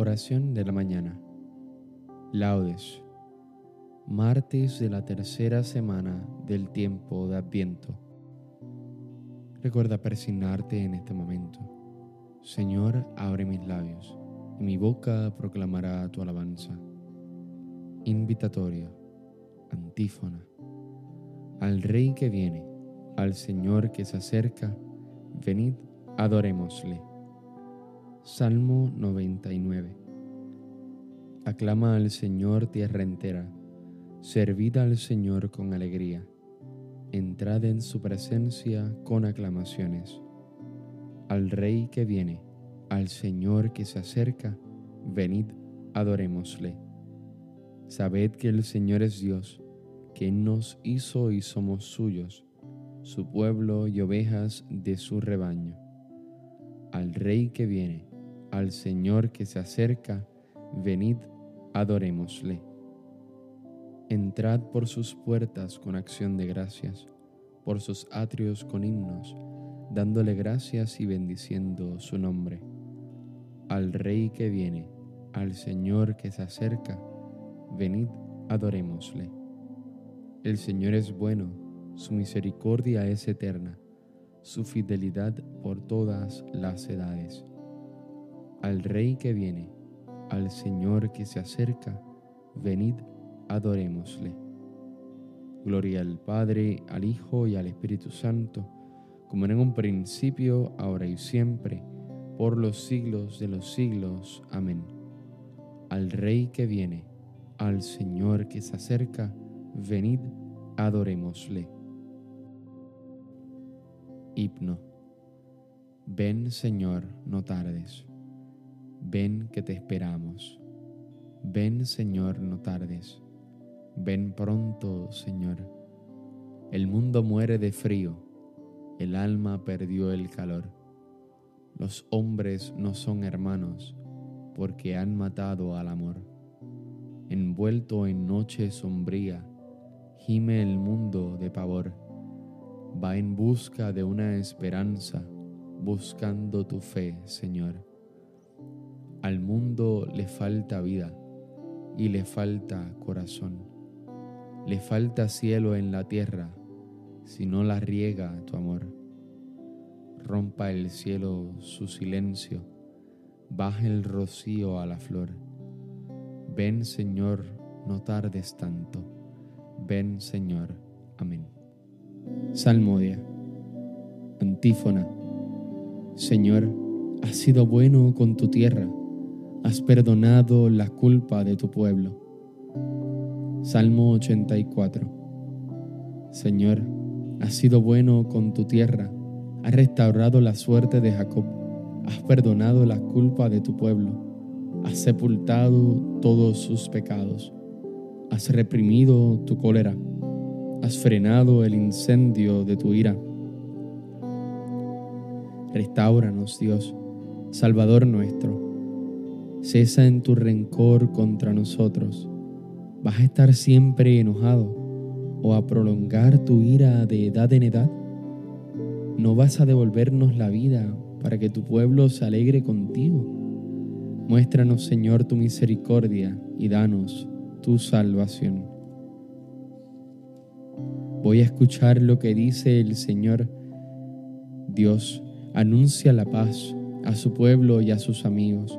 Oración de la mañana. Laudes. Martes de la tercera semana del tiempo de Adviento. Recuerda persignarte en este momento. Señor, abre mis labios, y mi boca proclamará tu alabanza. Invitatorio. Antífona. Al Rey que viene, al Señor que se acerca, venid, adorémosle. Salmo 99. Aclama al Señor tierra entera, servid al Señor con alegría, entrad en su presencia con aclamaciones. Al Rey que viene, al Señor que se acerca, venid, adorémosle. Sabed que el Señor es Dios, que nos hizo y somos suyos, su pueblo y ovejas de su rebaño. Al Rey que viene, al Señor que se acerca, venid, adorémosle. Entrad por sus puertas con acción de gracias, por sus atrios con himnos, dándole gracias y bendiciendo su nombre. Al Rey que viene, al Señor que se acerca, venid, adorémosle. El Señor es bueno, su misericordia es eterna, su fidelidad por todas las edades al Rey que viene, al Señor que se acerca, venid, adorémosle. Gloria al Padre, al Hijo y al Espíritu Santo, como en un principio, ahora y siempre, por los siglos de los siglos. Amén. Al Rey que viene, al Señor que se acerca, venid, adorémosle. Hipno. Ven Señor, no tardes. Ven que te esperamos. Ven Señor, no tardes. Ven pronto, Señor. El mundo muere de frío, el alma perdió el calor. Los hombres no son hermanos, porque han matado al amor. Envuelto en noche sombría, gime el mundo de pavor. Va en busca de una esperanza, buscando tu fe, Señor. Al mundo le falta vida y le falta corazón. Le falta cielo en la tierra si no la riega tu amor. Rompa el cielo su silencio, baje el rocío a la flor. Ven Señor, no tardes tanto. Ven Señor. Amén. Salmodia. Antífona. Señor, has sido bueno con tu tierra has perdonado la culpa de tu pueblo. Salmo 84. Señor, has sido bueno con tu tierra, has restaurado la suerte de Jacob, has perdonado la culpa de tu pueblo, has sepultado todos sus pecados, has reprimido tu cólera, has frenado el incendio de tu ira. Restauranos, Dios, Salvador nuestro cesa en tu rencor contra nosotros. ¿Vas a estar siempre enojado o a prolongar tu ira de edad en edad? ¿No vas a devolvernos la vida para que tu pueblo se alegre contigo? Muéstranos, Señor, tu misericordia y danos tu salvación. Voy a escuchar lo que dice el Señor. Dios anuncia la paz a su pueblo y a sus amigos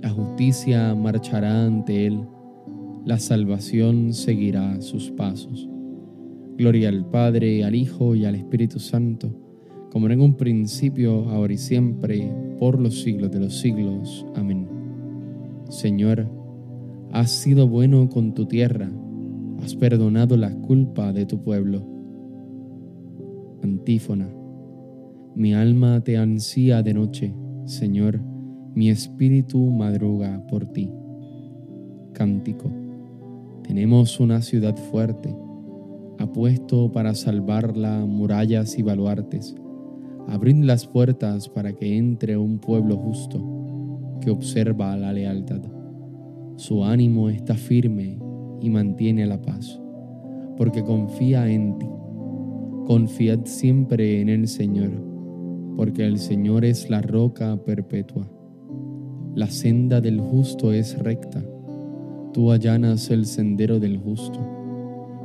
la justicia marchará ante él, la salvación seguirá sus pasos. Gloria al Padre, al Hijo y al Espíritu Santo, como en un principio, ahora y siempre, por los siglos de los siglos. Amén. Señor, has sido bueno con tu tierra, has perdonado la culpa de tu pueblo. Antífona. Mi alma te ansía de noche, Señor mi espíritu madruga por ti. Cántico. Tenemos una ciudad fuerte, apuesto para salvarla murallas y baluartes. Abrid las puertas para que entre un pueblo justo que observa la lealtad. Su ánimo está firme y mantiene la paz, porque confía en ti. Confiad siempre en el Señor, porque el Señor es la roca perpetua. La senda del justo es recta Tú allanas el sendero del justo.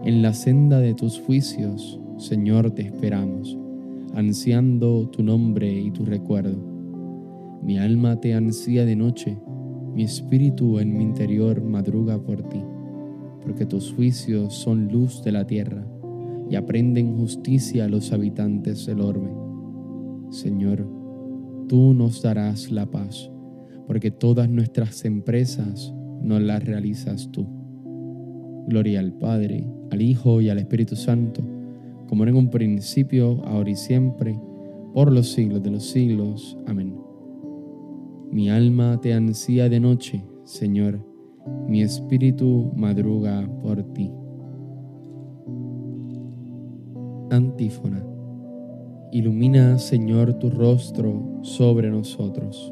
En la senda de tus juicios, Señor, te esperamos, ansiando tu nombre y tu recuerdo. Mi alma te ansía de noche, mi espíritu en mi interior madruga por ti, porque tus juicios son luz de la tierra y aprenden justicia a los habitantes del orbe. Señor, tú nos darás la paz, porque todas nuestras empresas no las realizas tú. Gloria al Padre, al Hijo y al Espíritu Santo, como en un principio, ahora y siempre, por los siglos de los siglos. Amén. Mi alma te ansía de noche, Señor, mi espíritu madruga por ti. Antífona. Ilumina, Señor, tu rostro sobre nosotros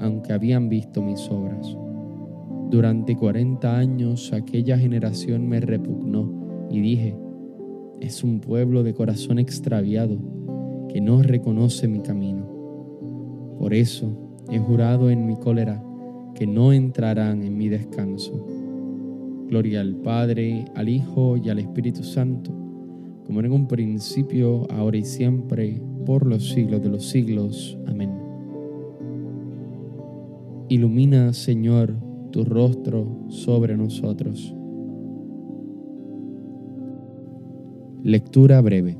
aunque habían visto mis obras. Durante cuarenta años aquella generación me repugnó y dije, es un pueblo de corazón extraviado que no reconoce mi camino. Por eso he jurado en mi cólera que no entrarán en mi descanso. Gloria al Padre, al Hijo y al Espíritu Santo, como en un principio, ahora y siempre, por los siglos de los siglos. Amén. Ilumina, Señor, tu rostro sobre nosotros. Lectura breve.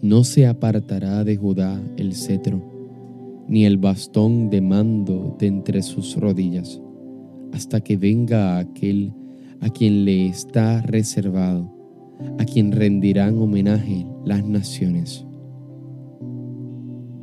No se apartará de Judá el cetro, ni el bastón de mando de entre sus rodillas, hasta que venga aquel a quien le está reservado, a quien rendirán homenaje las naciones.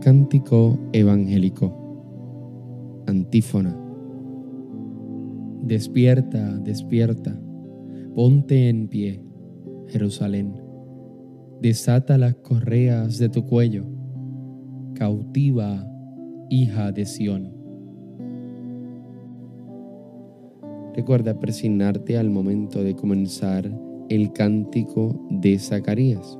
Cántico evangélico. Antífona. Despierta, despierta, ponte en pie, Jerusalén. Desata las correas de tu cuello, cautiva, hija de Sión. Recuerda presignarte al momento de comenzar el cántico de Zacarías.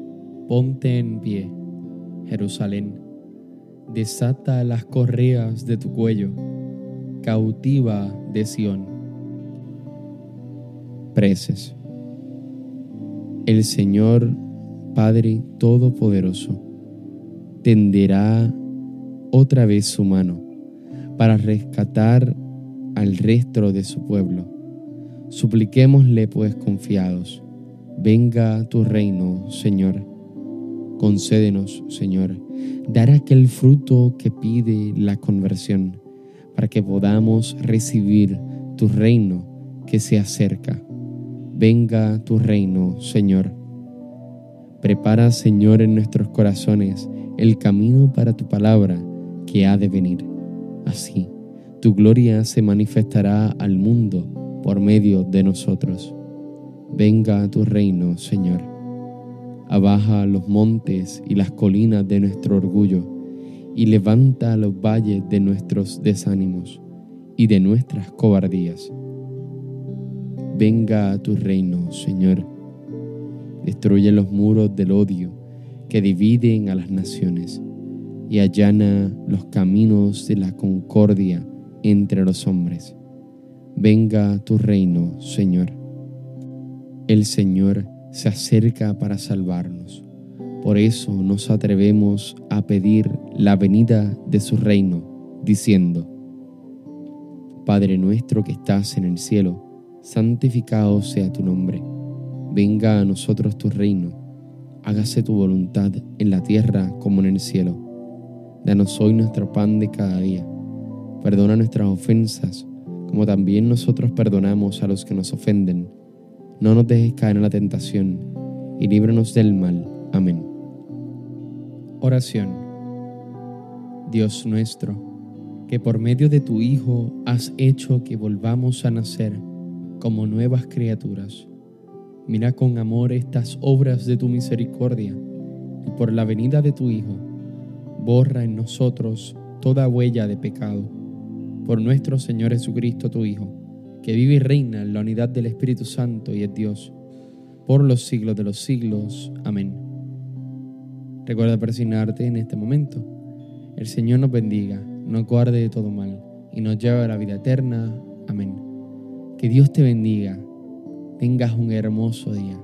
ponte en pie, Jerusalén. Desata las correas de tu cuello, cautiva de Sión. Preces. El Señor Padre Todopoderoso tenderá otra vez su mano para rescatar al resto de su pueblo. Supliquémosle pues confiados, venga tu reino, Señor. Concédenos, Señor, dar aquel fruto que pide la conversión, para que podamos recibir tu reino que se acerca. Venga tu reino, Señor. Prepara, Señor, en nuestros corazones el camino para tu palabra que ha de venir. Así tu gloria se manifestará al mundo por medio de nosotros. Venga tu reino, Señor. Abaja los montes y las colinas de nuestro orgullo y levanta los valles de nuestros desánimos y de nuestras cobardías. Venga a tu reino, Señor. Destruye los muros del odio que dividen a las naciones y allana los caminos de la concordia entre los hombres. Venga tu reino, Señor. El Señor se acerca para salvarnos. Por eso nos atrevemos a pedir la venida de su reino, diciendo, Padre nuestro que estás en el cielo, santificado sea tu nombre. Venga a nosotros tu reino. Hágase tu voluntad en la tierra como en el cielo. Danos hoy nuestro pan de cada día Perdona nuestras ofensas, como también nosotros perdonamos a los que nos ofenden. No nos dejes caer en la tentación, y líbranos del mal. Amén. Oración. Dios nuestro, que por medio de tu Hijo has hecho que volvamos a nacer como nuevas criaturas. Mira con amor estas obras de tu misericordia, y por la venida de tu Hijo, borra en nosotros toda huella de pecado por nuestro Señor Jesucristo, tu Hijo, que vive y reina en la unidad del Espíritu Santo y es Dios, por los siglos de los siglos. Amén. Recuerda persignarte en este momento. El Señor nos bendiga, nos guarde de todo mal y nos lleve a la vida eterna. Amén. Que Dios te bendiga. Tengas un hermoso día.